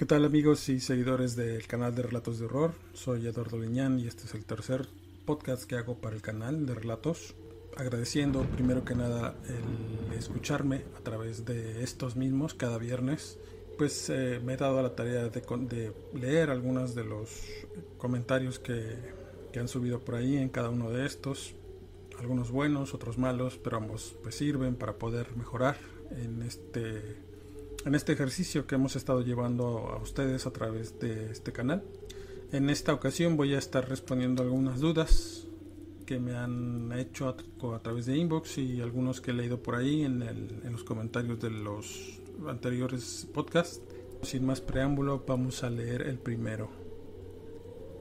¿Qué tal amigos y seguidores del canal de Relatos de Horror? Soy Eduardo Liñán y este es el tercer podcast que hago para el canal de Relatos. Agradeciendo primero que nada el escucharme a través de estos mismos cada viernes. Pues eh, me he dado la tarea de, de, leer algunos de los comentarios que, que han subido por ahí en cada uno de estos. Algunos buenos, otros malos, pero ambos pues sirven para poder mejorar en este en este ejercicio que hemos estado llevando a ustedes a través de este canal. En esta ocasión voy a estar respondiendo algunas dudas que me han hecho a, través de inbox y algunos que he leído por ahí en, en los comentarios de los anteriores podcasts. Sin más preámbulo, vamos a leer el primero.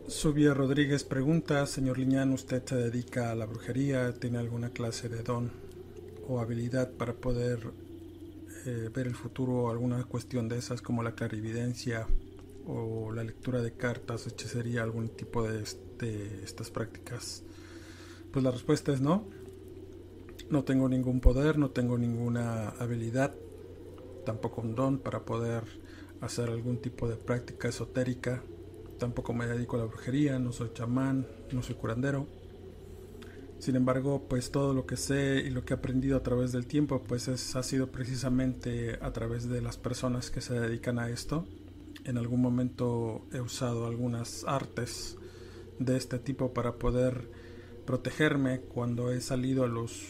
Subia Rodríguez pregunta, señor Liñán, ¿usted se dedica a la brujería? ¿Tiene alguna clase de don o habilidad para poder eh, ver el futuro alguna cuestión de esas como la clarividencia o la lectura de cartas, hechicería, algún tipo de este, estas prácticas? Pues la respuesta es no. No tengo ningún poder, no tengo ninguna habilidad, tampoco un don para poder hacer algún tipo de práctica esotérica. Tampoco me dedico a la brujería, no soy chamán, no soy curandero. Sin embargo, pues todo lo que sé y lo que he aprendido a través del tiempo, pues es, ha sido precisamente a través de las personas que se dedican a esto. En algún momento he usado algunas artes de este tipo para poder protegerme cuando he salido a los,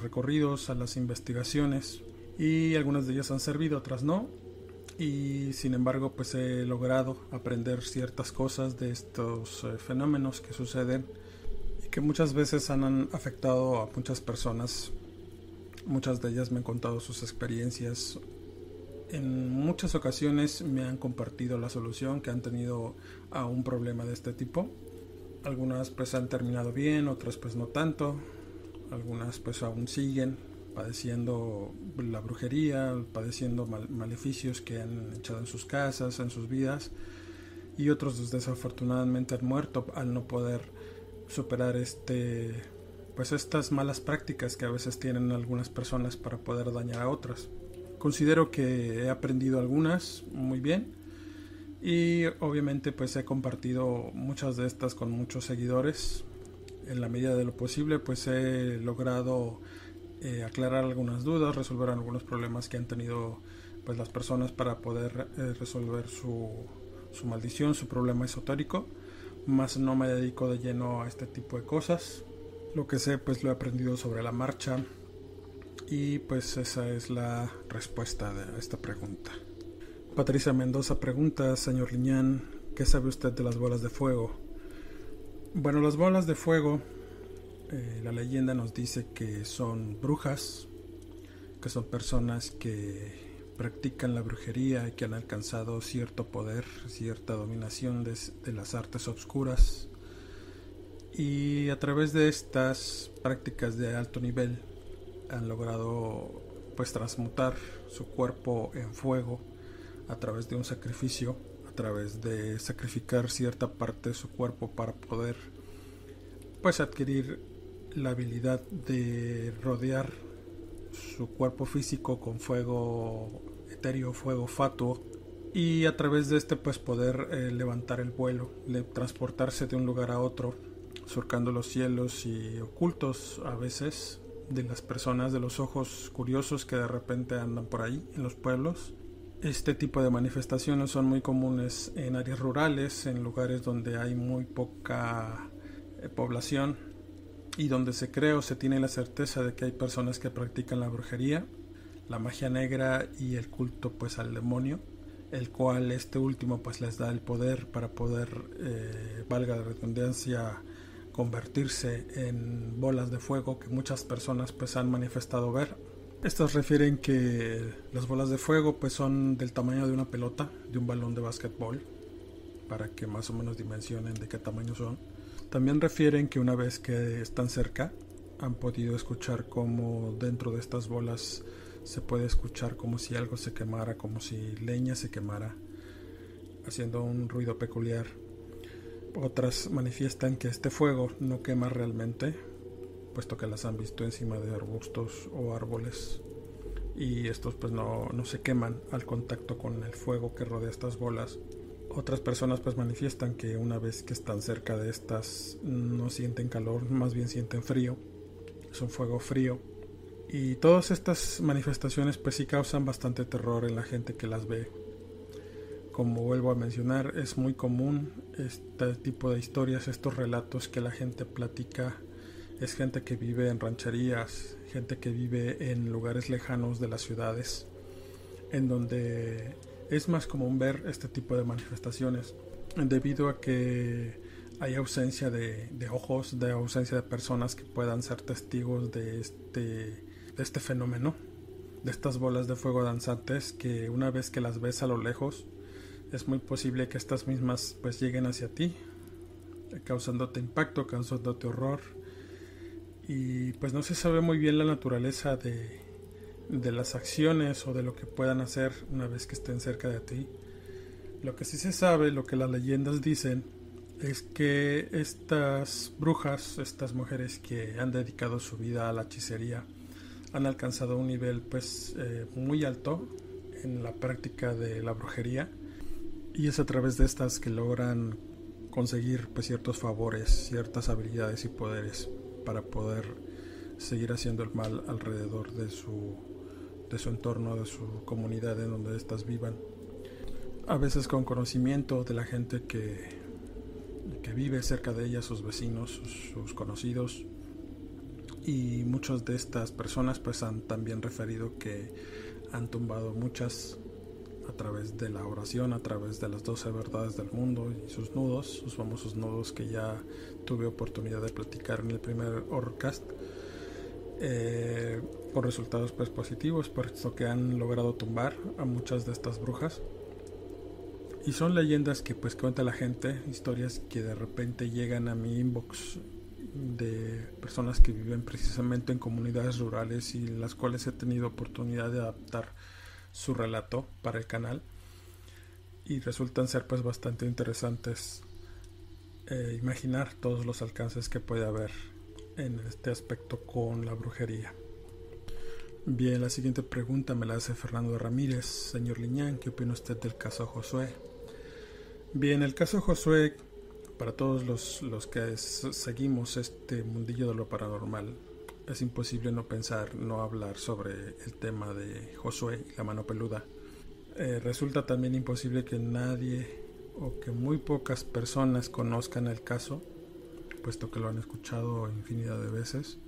recorridos, a las investigaciones y algunas de ellas han servido, otras no. Y sin embargo, pues he logrado aprender ciertas cosas de estos eh, fenómenos que suceden que muchas veces han afectado a muchas personas. Muchas de ellas me han contado sus experiencias. En muchas ocasiones me han compartido la solución que han tenido a un problema de este tipo. Algunas pues han terminado bien, otras pues no tanto. Algunas pues aún siguen padeciendo la brujería, padeciendo maleficios que han echado en sus casas, en sus vidas. Y otros desafortunadamente han muerto al no poder superar este pues estas malas prácticas que a veces tienen algunas personas para poder dañar a otras. Considero que he aprendido algunas muy bien y obviamente pues he compartido muchas de estas con muchos seguidores. En la medida de lo posible pues he logrado eh, aclarar algunas dudas, resolver algunos problemas que han tenido pues las personas para poder eh, resolver su, su maldición, su problema esotérico más no me dedico de lleno a este tipo de cosas. Lo que sé pues lo he aprendido sobre la marcha y pues esa es la respuesta de esta pregunta. Patricia Mendoza pregunta, señor Liñán, ¿qué sabe usted de las bolas de fuego? Bueno, las bolas de fuego, eh, la leyenda nos dice que son brujas, que son personas que practican la brujería y que han alcanzado cierto poder, cierta dominación de, las artes obscuras. Y a través de estas prácticas de alto nivel han logrado pues transmutar su cuerpo en fuego a través de un sacrificio, a través de sacrificar cierta parte de su cuerpo para poder pues adquirir la habilidad de rodear su cuerpo físico con fuego etéreo, fuego fatuo, y a través de este pues poder eh, levantar el vuelo, transportarse de un lugar a otro, surcando los cielos y ocultos a veces de las personas, de los ojos curiosos que de repente andan por ahí en los pueblos. Este tipo de manifestaciones son muy comunes en áreas rurales, en lugares donde hay muy poca eh, población y donde se cree o se tiene la certeza de que hay personas que practican la brujería, la magia negra y el culto pues al demonio, el cual este último pues les da el poder para poder, eh, valga la redundancia, convertirse en bolas de fuego que muchas personas pues han manifestado ver estos refieren que las bolas de fuego pues son del tamaño de una pelota, de un balón de básquetbol, para que más o menos dimensionen de qué tamaño son. También refieren que una vez que están cerca, han podido escuchar como dentro de estas bolas se puede escuchar como si algo se quemara, como si leña se quemara, haciendo un ruido peculiar. Otras manifiestan que este fuego no quema realmente, puesto que las han visto encima de arbustos o árboles y estos pues no, no, se queman al contacto con el fuego que rodea estas bolas. Otras personas pues manifiestan que una vez que están cerca de estas no sienten calor, más bien sienten frío. Es un fuego frío. Y todas estas manifestaciones pues sí causan bastante terror en la gente que las ve. Como vuelvo a mencionar, es muy común este tipo de historias, estos relatos que la gente platica es gente que vive en rancherías, gente que vive en lugares lejanos de las ciudades, en donde es más común ver este tipo de manifestaciones, debido a que hay ausencia de, ojos, de ausencia de personas que puedan ser testigos de este, de este fenómeno, de estas bolas de fuego danzantes que una vez que las ves a lo lejos, es muy posible que estas mismas pues lleguen hacia ti, causándote impacto, causándote horror, y pues no se sabe muy bien la naturaleza de, de las acciones o de lo que puedan hacer una vez que estén cerca de ti. Lo que sí se sabe, lo que las leyendas dicen, es que estas brujas, estas mujeres que han dedicado su vida a la hechicería, han alcanzado un nivel pues eh, muy alto en la práctica de la brujería y es a través de estas que logran conseguir pues ciertos favores, ciertas habilidades y poderes para poder seguir haciendo el mal alrededor de su, de su entorno, de su comunidad en donde éstas vivan. A veces con conocimiento de la gente que, que vive cerca de ellas, sus vecinos, sus, conocidos. Y muchas de estas personas pues han también referido que han tumbado muchas a través de la oración, a través de las 12 verdades del mundo y sus nudos, sus famosos nudos que ya tuve oportunidad de platicar en el primer Orcast, eh, con resultados pues positivos, por esto que han logrado tumbar a muchas de estas brujas. Y son leyendas que pues cuenta la gente, historias que de repente llegan a mi inbox de personas que viven precisamente en comunidades rurales y las cuales he tenido oportunidad de adaptar su relato para el canal y resultan ser pues bastante interesantes eh, imaginar todos los alcances que puede haber en este aspecto con la brujería. Bien, la siguiente pregunta me la hace Fernando Ramírez. Señor Liñán, ¿qué opina usted del caso Josué? Bien, el caso Josué, para todos los, los que seguimos este mundillo de lo paranormal, es imposible no pensar, no hablar sobre el tema de Josué y la mano peluda. Eh, resulta también imposible que nadie o que muy pocas personas conozcan el caso, puesto que lo han escuchado infinidad de veces.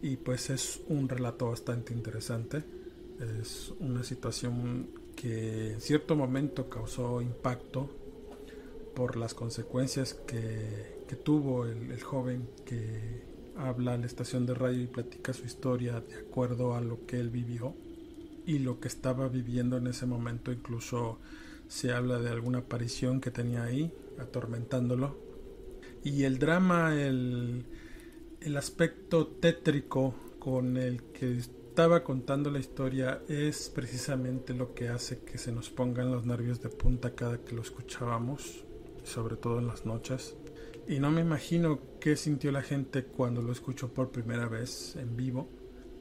Y pues es un relato bastante interesante. Es una situación que en cierto momento causó impacto por las consecuencias que, tuvo el, el joven que habla a la estación de radio y platica su historia de acuerdo a lo que él vivió y lo que estaba viviendo en ese momento. Incluso se habla de alguna aparición que tenía ahí, atormentándolo. Y el drama, el, el aspecto tétrico con el que estaba contando la historia es precisamente lo que hace que se nos pongan los nervios de punta cada que lo escuchábamos, sobre todo en las noches. Y no me imagino qué sintió la gente cuando lo escuchó por primera vez en vivo.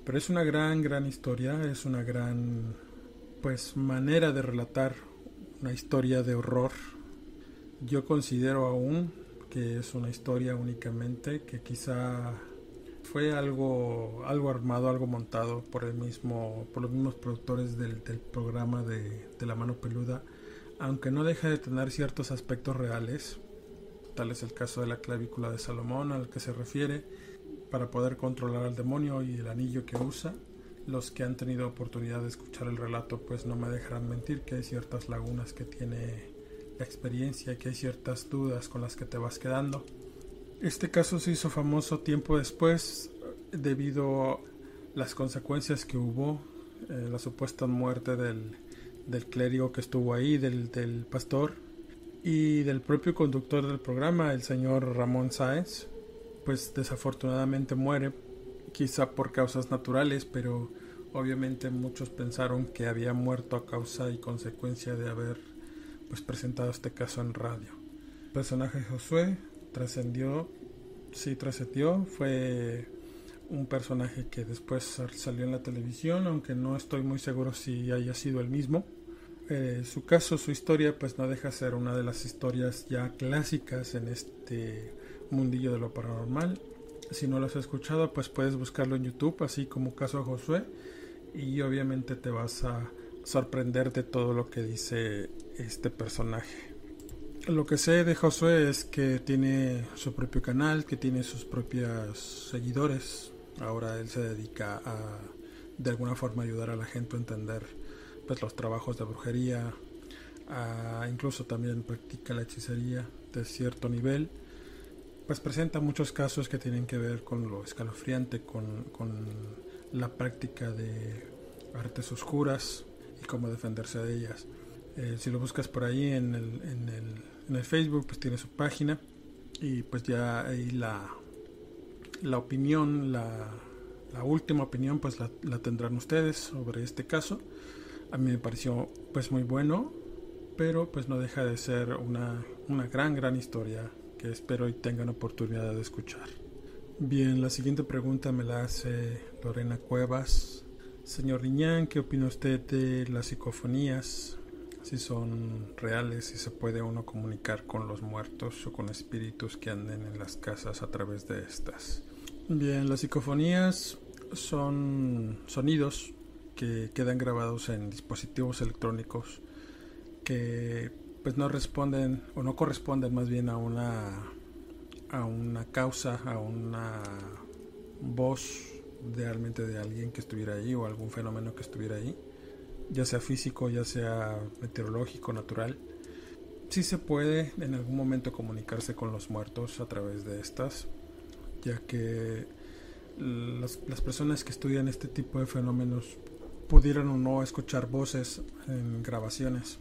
Pero es una gran, gran historia, es una gran, pues, manera de relatar una historia de horror. Yo considero aún que es una historia únicamente que quizá fue algo, algo armado, algo montado por el mismo, por los mismos productores del, programa de, de, La Mano Peluda, aunque no deja de tener ciertos aspectos reales, tal es el caso de la clavícula de Salomón al que se refiere, para poder controlar al demonio y el anillo que usa. Los que han tenido oportunidad de escuchar el relato pues no me dejarán mentir que hay ciertas lagunas que tiene experiencia, que hay ciertas dudas con las que te vas quedando. Este caso se hizo famoso tiempo después debido a las consecuencias que hubo, eh, la supuesta muerte del, del, clérigo que estuvo ahí, del, del, pastor y del propio conductor del programa, el señor Ramón Sáenz, pues desafortunadamente muere, quizá por causas naturales, pero obviamente muchos pensaron que había muerto a causa y consecuencia de haber pues presentado este caso en radio. El personaje Josué trascendió, sí trascendió, fue un personaje que después salió en la televisión, aunque no estoy muy seguro si haya sido el mismo. Eh, su caso, su historia, pues no deja de ser una de las historias ya clásicas en este mundillo de lo paranormal. Si no lo has escuchado, pues puedes buscarlo en YouTube, así como caso Josué, y obviamente te vas a sorprender de todo lo que dice este personaje. Lo que sé de Josué es que tiene su propio canal, que tiene sus propios seguidores. Ahora él se dedica a de alguna forma ayudar a la gente a entender pues los trabajos de brujería, a, incluso también practica la hechicería de cierto nivel. Pues presenta muchos casos que tienen que ver con lo escalofriante, con, con la práctica de artes oscuras y cómo defenderse de ellas. Eh, si lo buscas por ahí en el, en el Facebook pues tiene su página y pues ya ahí la, la opinión, la, la última opinión pues la, la, tendrán ustedes sobre este caso. A mí me pareció pues muy bueno, pero pues no deja de ser una, una gran, gran historia que espero y tengan oportunidad de escuchar. Bien, la siguiente pregunta me la hace Lorena Cuevas. Señor Riñán, ¿qué opina usted de las psicofonías? si son reales, si se puede uno comunicar con los muertos o con espíritus que anden en las casas a través de estas. Bien, las psicofonías son sonidos que quedan grabados en dispositivos electrónicos que pues no responden o no corresponden más bien a una a una causa, a una voz realmente de alguien que estuviera ahí o algún fenómeno que estuviera ahí ya sea físico, ya sea meteorológico, natural. Sí se puede en algún momento comunicarse con los muertos a través de estas, ya que las, las personas que estudian este tipo de fenómenos pudieran o no escuchar voces en grabaciones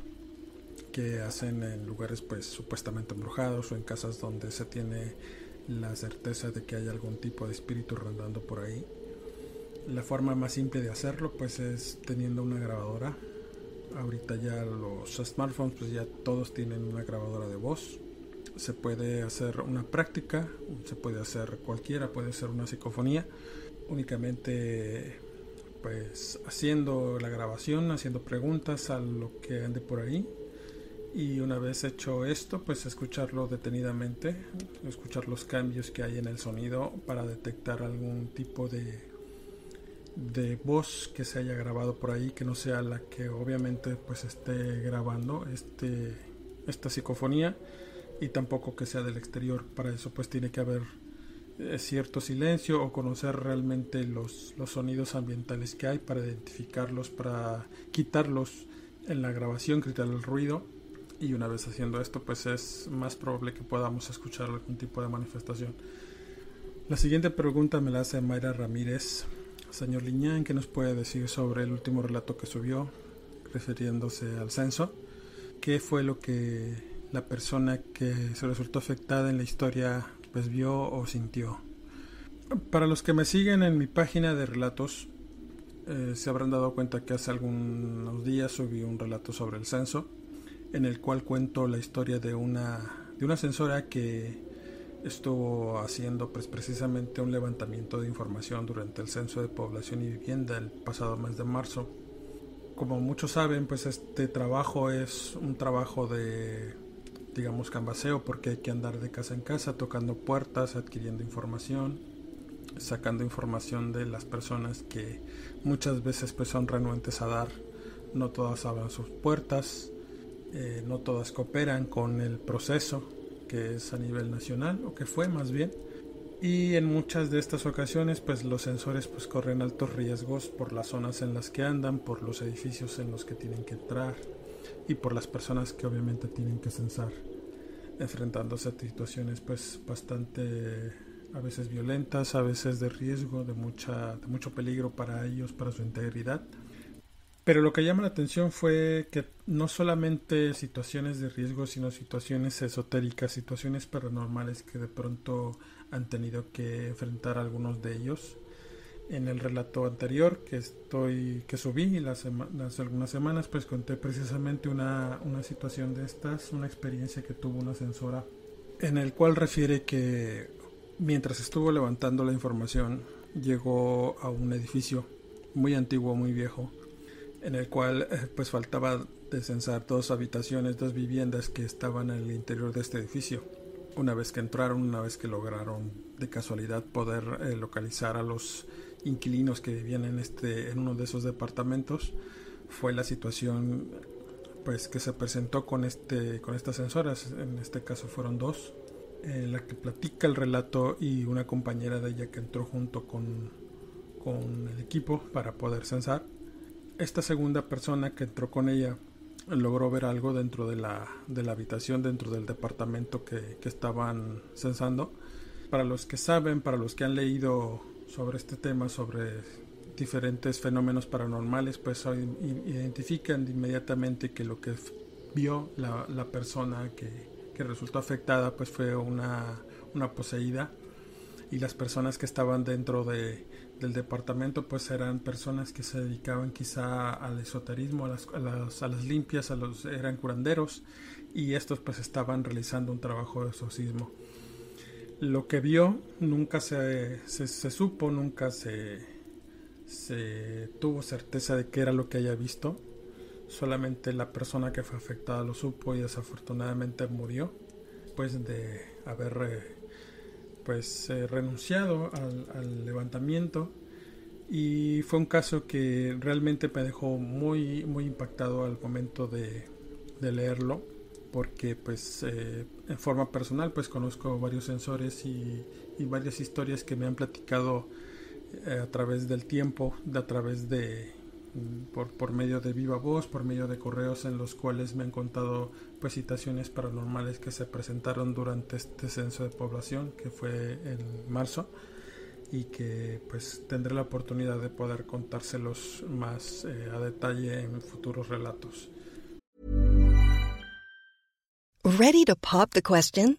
que hacen en lugares pues supuestamente embrujados o en casas donde se tiene la certeza de que hay algún tipo de espíritu rondando por ahí la forma más simple de hacerlo pues es teniendo una grabadora. Ahorita ya los smartphones pues ya todos tienen una grabadora de voz. Se puede hacer una práctica, se puede hacer cualquiera, puede ser una psicofonía. Únicamente pues haciendo la grabación, haciendo preguntas a lo que ande por ahí. Y una vez hecho esto, pues escucharlo detenidamente, escuchar los cambios que hay en el sonido para detectar algún tipo de de voz que se haya grabado por ahí que no sea la que obviamente pues esté grabando este esta psicofonía y tampoco que sea del exterior. Para eso pues tiene que haber eh, cierto silencio o conocer realmente los, los sonidos ambientales que hay para identificarlos para quitarlos en la grabación quitar el ruido. Y una vez haciendo esto pues es más probable que podamos escuchar algún tipo de manifestación. La siguiente pregunta me la hace Mayra Ramírez Señor Liñán, ¿qué nos puede decir sobre el último relato que subió refiriéndose al censo? ¿Qué fue lo que la persona que se resultó afectada en la historia pues vio o sintió? Para los que me siguen en mi página de relatos, eh, se habrán dado cuenta que hace algunos días subí un relato sobre el censo, en el cual cuento la historia de una, de una censora que estuvo haciendo pues, precisamente un levantamiento de información durante el Censo de Población y Vivienda el pasado mes de marzo. Como muchos saben, pues este trabajo es un trabajo de, digamos, canvaseo, porque hay que andar de casa en casa, tocando puertas, adquiriendo información, sacando información de las personas que muchas veces pues son renuentes a dar. No todas abren sus puertas, eh, no todas cooperan con el proceso que es a nivel nacional o que fue más bien y en muchas de estas ocasiones pues los sensores pues corren altos riesgos por las zonas en las que andan, por los edificios en los que tienen que entrar y por las personas que obviamente tienen que censar enfrentándose a situaciones pues bastante a veces violentas, a veces de riesgo, de mucha de mucho peligro para ellos, para su integridad. Pero lo que llama la atención fue que no solamente situaciones de riesgo, sino situaciones esotéricas, situaciones paranormales que de pronto han tenido que enfrentar algunos de ellos. En el relato anterior que estoy que subí las, las algunas semanas, pues conté precisamente una, una situación de estas, una experiencia que tuvo una ascensora, en el cual refiere que mientras estuvo levantando la información, llegó a un edificio muy antiguo, muy viejo, en el cual eh, pues faltaba descensar dos habitaciones, dos viviendas que estaban en el interior de este edificio una vez que entraron, una vez que lograron de casualidad poder eh, localizar a los inquilinos que vivían en este en uno de esos departamentos, fue la situación pues que se presentó con este con estas sensoras, en este caso fueron dos, en la que platica el relato y una compañera de ella que entró junto con, con el equipo para poder censar. Esta segunda persona que entró con ella logró ver algo dentro de la, de la habitación, dentro del departamento que, que, estaban censando. Para los que saben, para los que han leído sobre este tema, sobre diferentes fenómenos paranormales, pues identifican inmediatamente que lo que vio la, la persona que, que, resultó afectada pues fue una, una poseída y las personas que estaban dentro de, del departamento pues eran personas que se dedicaban quizá al esoterismo, a las, a las, limpias, a los, eran curanderos y estos pues estaban realizando un trabajo de exorcismo. Lo que vio nunca se, se, se supo, nunca se, se tuvo certeza de qué era lo que haya visto. Solamente la persona que fue afectada lo supo y desafortunadamente murió pues de haber eh, pues eh, renunciado al, levantamiento. Y fue un caso que realmente me dejó muy muy impactado al momento de, de leerlo porque pues eh, en forma personal pues conozco varios sensores y, y varias historias que me han platicado eh, a través del tiempo a través de por, por medio de viva voz, por medio de correos en los cuales me han contado pues situaciones paranormales que se presentaron durante este censo de población que fue en marzo y que pues tendré la oportunidad de poder contárselos más eh, a detalle en futuros relatos. Ready to pop the question?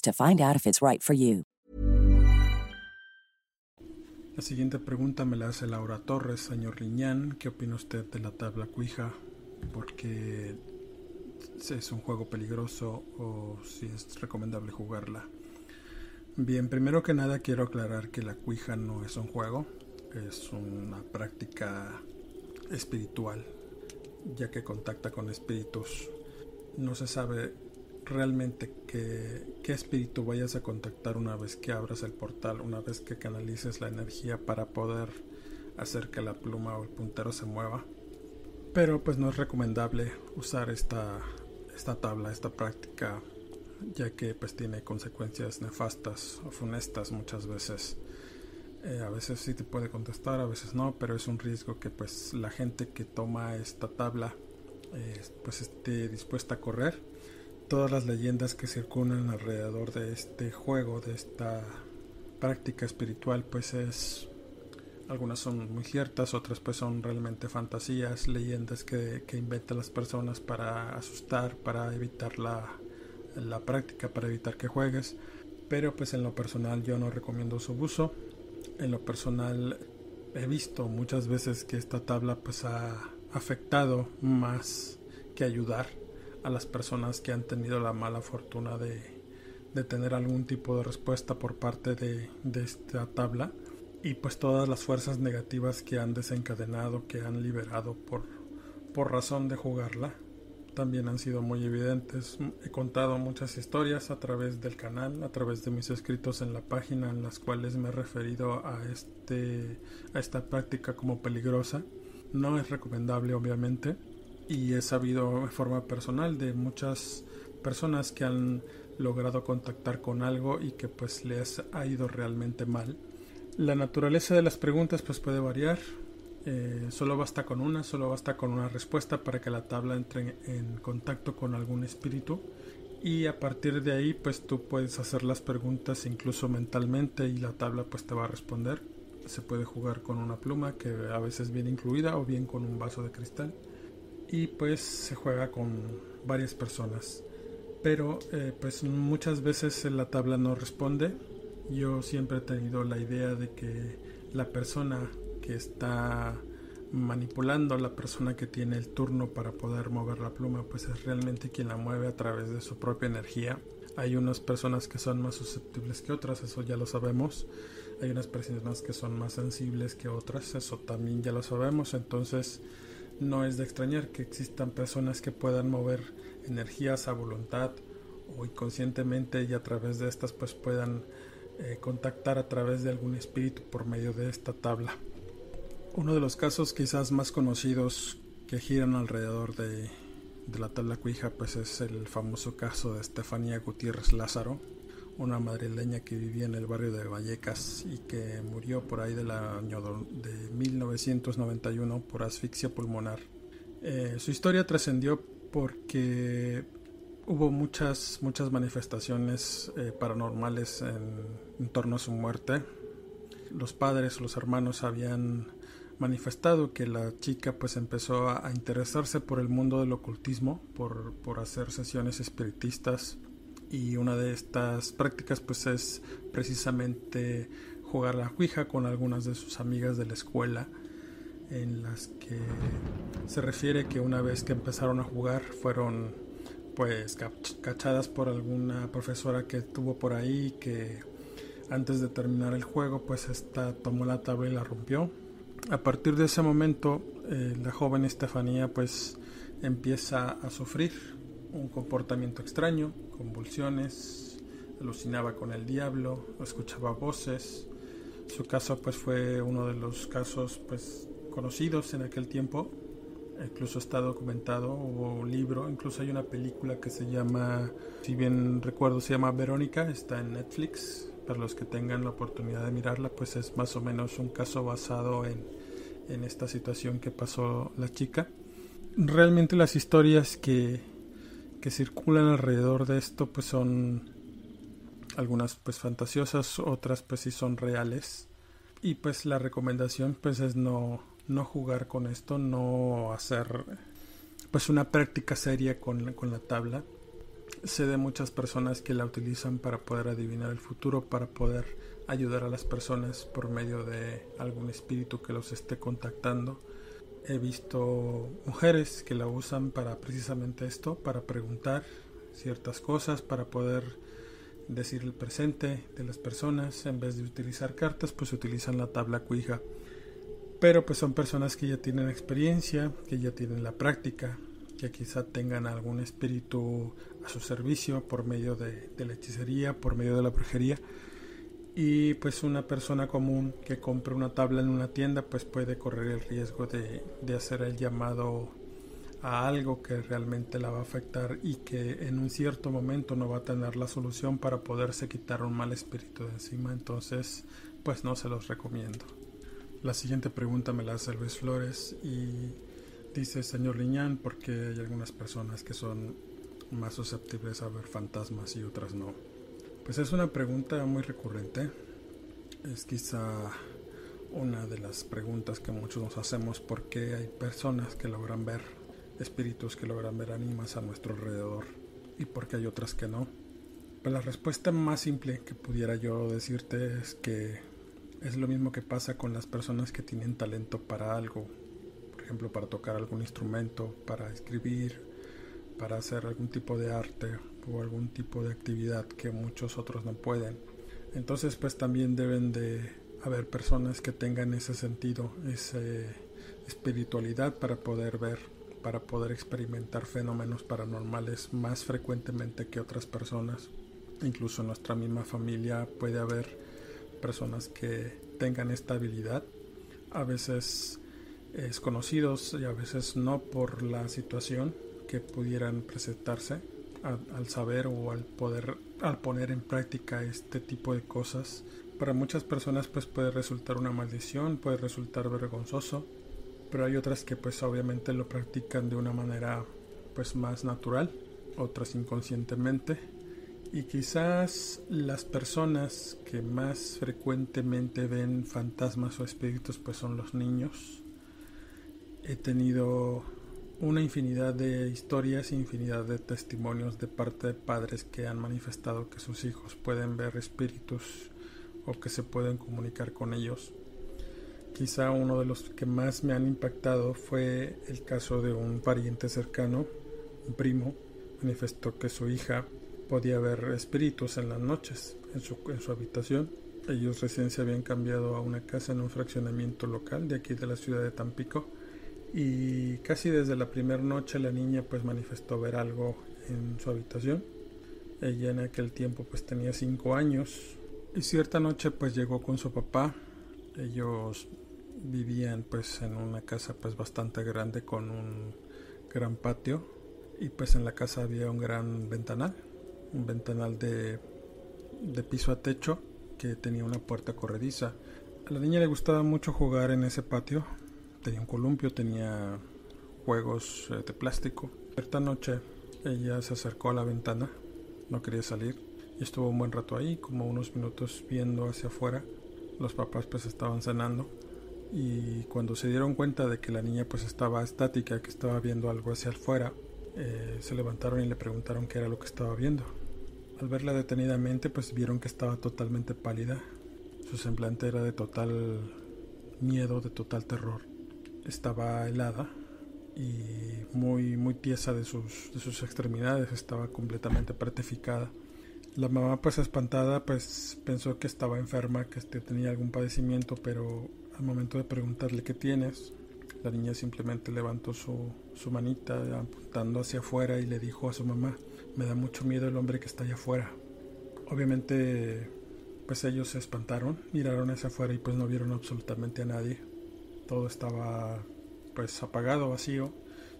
to find out if it's right for you. La siguiente pregunta me la hace Laura Torres, señor Liñán. ¿Qué opina usted de la tabla cuija? Porque es un juego peligroso o si es recomendable jugarla. Bien, primero que nada quiero aclarar que la cuija no es un juego, es una práctica espiritual, ya que contacta con espíritus. No se sabe realmente qué, espíritu vayas a contactar una vez que abras el portal, una vez que canalices la energía para poder hacer que la pluma o el puntero se mueva. Pero pues no es recomendable usar esta, esta tabla, esta práctica, ya que pues tiene consecuencias nefastas o funestas muchas veces. Eh, a veces sí te puede contestar, a veces no, pero es un riesgo que pues la gente que toma esta tabla eh, pues esté dispuesta a correr. Todas las leyendas que circulan alrededor de este juego, de esta práctica espiritual, pues es algunas son muy ciertas, otras pues son realmente fantasías, leyendas que, que inventan las personas para asustar, para evitar la, la práctica, para evitar que juegues. Pero pues en lo personal yo no recomiendo su uso. En lo personal he visto muchas veces que esta tabla pues ha afectado más que ayudar a las personas que han tenido la mala fortuna de, de tener algún tipo de respuesta por parte de, de esta tabla y pues todas las fuerzas negativas que han desencadenado, que han liberado por, por razón de jugarla, también han sido muy evidentes. He contado muchas historias a través del canal, a través de mis escritos en la página en las cuales me he referido a, este, a esta práctica como peligrosa. No es recomendable obviamente y he sabido de forma personal de muchas personas que han logrado contactar con algo y que pues les ha ido realmente mal la naturaleza de las preguntas pues puede variar. Eh, solo basta con una, solo basta con una respuesta para que la tabla entre en contacto con algún espíritu y a partir de ahí pues tú puedes hacer las preguntas incluso mentalmente y la tabla pues te va a responder. Se puede jugar con una pluma que a veces viene incluida o bien con un vaso de cristal y pues se juega con varias personas. Pero eh, pues muchas veces la tabla no responde yo siempre he tenido la idea de que la persona que está manipulando, la persona que tiene el turno para poder mover la pluma, pues es realmente quien la mueve a través de su propia energía. Hay unas personas que son más susceptibles que otras, eso ya lo sabemos. Hay unas personas que son más sensibles que otras, eso también ya lo sabemos. Entonces no es de extrañar que existan personas que puedan mover energías a voluntad o inconscientemente y a través de estas pues puedan eh, contactar a través de algún espíritu por medio de esta tabla. Uno de los casos quizás más conocidos que giran alrededor de, la tabla cuija pues es el famoso caso de Estefanía Gutiérrez Lázaro, una madrileña que vivía en el barrio de Vallecas y que murió por ahí del año de 1991 por asfixia pulmonar. Eh, su historia trascendió porque hubo muchas, muchas manifestaciones eh, paranormales en, torno a su muerte. Los padres, los hermanos habían manifestado que la chica pues empezó a, interesarse por el mundo del ocultismo, por, por, hacer sesiones espiritistas y una de estas prácticas pues es precisamente jugar la cuija con algunas de sus amigas de la escuela en las que se refiere que una vez que empezaron a jugar fueron pues cachadas por alguna profesora que tuvo por ahí que antes de terminar el juego pues esta tomó la tabla y la rompió. A partir de ese momento eh, la joven Estefanía pues empieza a sufrir un comportamiento extraño, convulsiones, alucinaba con el diablo, escuchaba voces. Su caso pues fue uno de los casos pues conocidos en aquel tiempo incluso está documentado, hubo un libro, incluso hay una película que se llama, si bien recuerdo, se llama Verónica, está en Netflix, para los que tengan la oportunidad de mirarla, pues es más o menos un caso basado en, en esta situación que pasó la chica. Realmente las historias que, que circulan alrededor de esto pues son algunas pues fantasiosas, otras pues sí son reales. Y pues la recomendación pues es no no jugar con esto, no hacer pues una práctica seria con, con la tabla. Sé de muchas personas que la utilizan para poder adivinar el futuro, para poder ayudar a las personas por medio de algún espíritu que los esté contactando. He visto mujeres que la usan para precisamente esto, para preguntar ciertas cosas, para poder decir el presente de las personas. En vez de utilizar cartas, pues utilizan la tabla cuija pero pues son personas que ya tienen experiencia, que ya tienen la práctica, que quizá tengan algún espíritu a su servicio por medio de, la hechicería, por medio de la brujería. Y pues una persona común que compre una tabla en una tienda pues puede correr el riesgo de, de hacer el llamado a algo que realmente la va a afectar y que en un cierto momento no va a tener la solución para poderse quitar un mal espíritu de encima. Entonces pues no se los recomiendo. La siguiente pregunta me la hace Luis Flores y dice, señor Liñán, ¿por qué hay algunas personas que son más susceptibles a ver fantasmas y otras no? Pues es una pregunta muy recurrente. Es quizá una de las preguntas que muchos nos hacemos por qué hay personas que logran ver espíritus, que logran ver ánimas a nuestro alrededor y por qué hay otras que no. Pues la respuesta más simple que pudiera yo decirte es que es lo mismo que pasa con las personas que tienen talento para algo, por ejemplo, para tocar algún instrumento, para escribir, para hacer algún tipo de arte o algún tipo de actividad que muchos otros no pueden. Entonces, pues también deben de haber personas que tengan ese sentido, esa espiritualidad para poder ver, para poder experimentar fenómenos paranormales más frecuentemente que otras personas. Incluso en nuestra misma familia puede haber personas que tengan esta habilidad, a veces desconocidos y a veces no por la situación que pudieran presentarse al, saber o al poder al poner en práctica este tipo de cosas para muchas personas pues puede resultar una maldición puede resultar vergonzoso pero hay otras que pues obviamente lo practican de una manera pues más natural otras inconscientemente y quizás las personas que más frecuentemente ven fantasmas o espíritus pues son los niños. He tenido una infinidad de historias, infinidad de testimonios de parte de padres que han manifestado que sus hijos pueden ver espíritus o que se pueden comunicar con ellos. Quizá uno de los que más me han impactado fue el caso de un pariente cercano, un primo, manifestó que su hija podía ver espíritus en las noches en su, en su habitación. Ellos recién se habían cambiado a una casa en un fraccionamiento local de aquí de la ciudad de Tampico y casi desde la primera noche la niña pues manifestó ver algo en su habitación. Ella en aquel tiempo pues tenía cinco años y cierta noche pues llegó con su papá. Ellos vivían pues en una casa pues bastante grande con un gran patio y pues en la casa había un gran ventanal un ventanal de, de piso a techo que tenía una puerta corrediza. A la niña le gustaba mucho jugar en ese patio. Tenía un columpio, tenía juegos eh, de plástico. Cierta noche ella se acercó a la ventana, no quería salir y estuvo un buen rato ahí, como unos minutos viendo hacia afuera. Los papás pues estaban cenando y cuando se dieron cuenta de que la niña pues estaba estática, que estaba viendo algo hacia afuera, eh, se levantaron y le preguntaron qué era lo que estaba viendo. Al verla detenidamente, pues vieron que estaba totalmente pálida. Su semblante era de total miedo, de total terror. Estaba helada y muy, muy tiesa de sus, de sus extremidades, estaba completamente petrificada. La mamá, pues espantada, pues pensó que estaba enferma, que este, tenía algún padecimiento, pero al momento de preguntarle qué tienes, la niña simplemente levantó su, su manita apuntando hacia afuera y le dijo a su mamá, me da mucho miedo el hombre que está allá afuera. Obviamente, pues ellos se espantaron, miraron hacia afuera y pues no vieron absolutamente a nadie. Todo estaba pues apagado, vacío.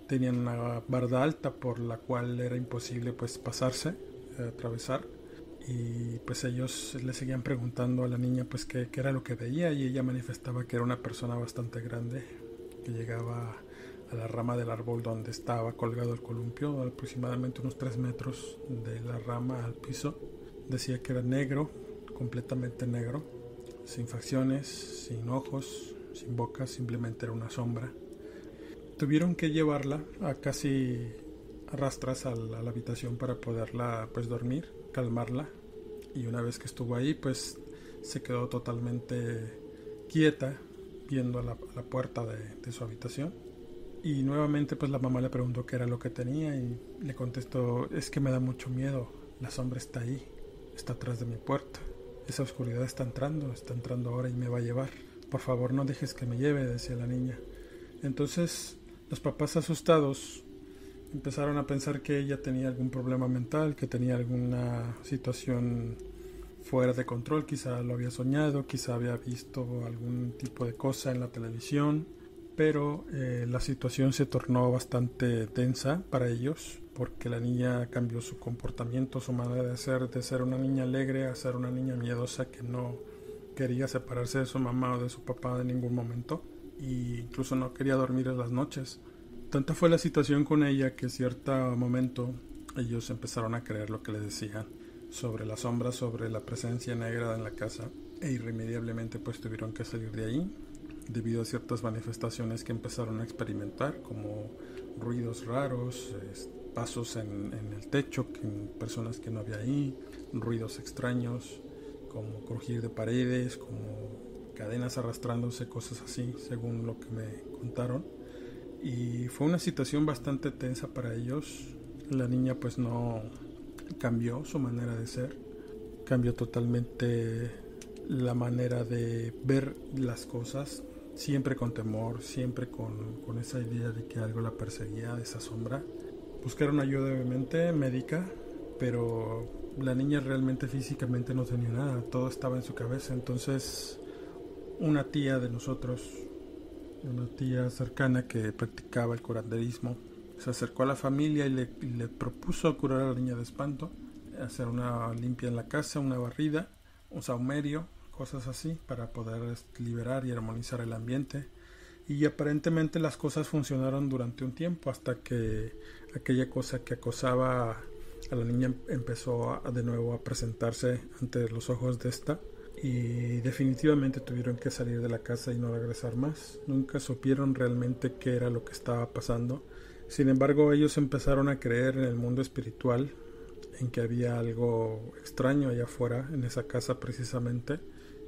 Tenían una barda alta por la cual era imposible pues pasarse, atravesar. Y pues ellos le seguían preguntando a la niña pues qué, qué era lo que veía y ella manifestaba que era una persona bastante grande, llegaba a la rama del árbol donde estaba colgado el columpio, aproximadamente unos 3 metros de la rama al piso. Decía que era negro, completamente negro, sin facciones, sin ojos, sin boca, simplemente era una sombra. Tuvieron que llevarla a casi arrastras a la, a la habitación para poderla pues dormir, calmarla y una vez que estuvo ahí pues se quedó totalmente quieta viendo a la, puerta de, su habitación. Y nuevamente pues la mamá le preguntó qué era lo que tenía y le contestó, es que me da mucho miedo, la sombra está ahí, está atrás de mi puerta, esa oscuridad está entrando, está entrando ahora y me va a llevar. Por favor, no dejes que me lleve, decía la niña. Entonces, los papás asustados empezaron a pensar que ella tenía algún problema mental, que tenía alguna situación fuera de control, quizá lo había soñado, quizá había visto algún tipo de cosa en la televisión, pero eh, la situación se tornó bastante tensa para ellos porque la niña cambió su comportamiento, su manera de ser, de ser una niña alegre a ser una niña miedosa que no quería separarse de su mamá o de su papá en ningún momento e incluso no quería dormir en las noches. Tanta fue la situación con ella que en cierto momento ellos empezaron a creer lo que le decían sobre la sombra, sobre la presencia negra en la casa e irremediablemente pues tuvieron que salir de ahí debido a ciertas manifestaciones que empezaron a experimentar como ruidos raros, pasos en, el techo, en personas que no había ahí, ruidos extraños como crujir de paredes, como cadenas arrastrándose, cosas así, según lo que me contaron. Y fue una situación bastante tensa para ellos. La niña pues no cambió su manera de ser, cambió totalmente la manera de ver las cosas, siempre con temor, siempre con, con esa idea de que algo la perseguía, de esa sombra. Buscaron ayuda obviamente médica, pero la niña realmente físicamente no tenía nada, todo estaba en su cabeza. Entonces una tía de nosotros, una tía cercana que practicaba el curanderismo, se acercó a la familia y le, propuso curar a la niña de espanto, hacer una limpia en la casa, una barrida, un saumerio, cosas así para poder liberar y armonizar el ambiente. Y aparentemente las cosas funcionaron durante un tiempo hasta que aquella cosa que acosaba la niña empezó de nuevo a presentarse ante los ojos de esta y definitivamente tuvieron que salir de la casa y no regresar más. Nunca supieron realmente qué era lo que estaba pasando. Sin embargo, ellos empezaron a creer en el mundo espiritual, en que había algo extraño allá afuera, en esa casa precisamente,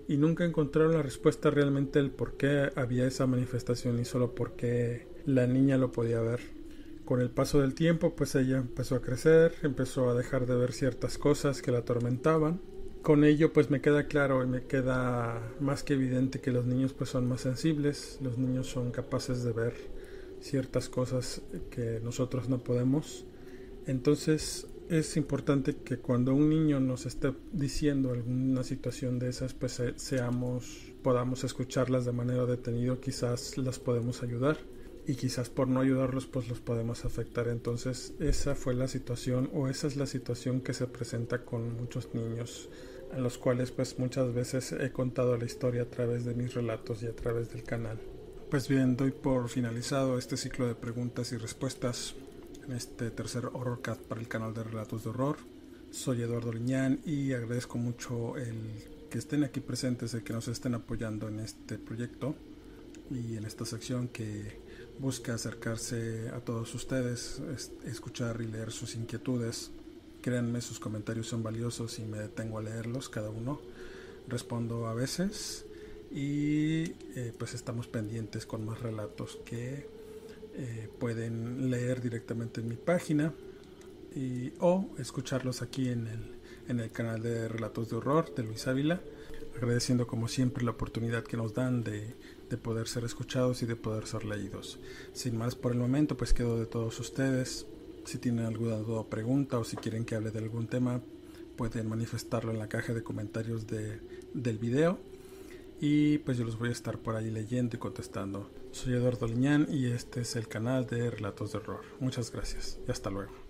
y nunca encontraron la respuesta realmente el por qué había esa manifestación y solo porque la niña lo podía ver. Con el paso del tiempo, pues ella empezó a crecer, empezó a dejar de ver ciertas cosas que la atormentaban. Con ello, pues me queda claro y me queda más que evidente que los niños pues son más sensibles, los niños son capaces de ver ciertas cosas que nosotros no podemos. Entonces, es importante que cuando un niño nos esté diciendo alguna situación de esas, pues eh, seamos, podamos escucharlas de manera detenida, quizás las podemos ayudar y quizás por no ayudarlos pues los podemos afectar. Entonces esa fue la situación o esa es la situación que se presenta con muchos niños en los cuales pues muchas veces he contado la historia a través de mis relatos y a través del canal. Pues bien, doy por finalizado este ciclo de preguntas y respuestas en este tercer Horrorcast para el canal de Relatos de Horror. Soy Eduardo Liñán y agradezco mucho el que estén aquí presentes, el que nos estén apoyando en este proyecto y en esta sección que busca acercarse a todos ustedes, escuchar y leer sus inquietudes. Créanme, sus comentarios son valiosos y me detengo a leerlos cada uno. Respondo a veces y eh, pues estamos pendientes con más relatos que eh, pueden leer directamente en mi página y, o escucharlos aquí en el, en el canal de Relatos de Horror de Luis Ávila, agradeciendo como siempre la oportunidad que nos dan de, de poder ser escuchados y de poder ser leídos. Sin más por el momento, pues quedo de todos ustedes. Si tienen alguna duda o pregunta o si quieren que hable de algún tema, pueden manifestarlo en la caja de comentarios de, del video y pues yo los voy a estar por ahí leyendo y contestando. Soy Eduardo Liñán y este es el canal de Relatos de Horror. Muchas gracias y hasta luego.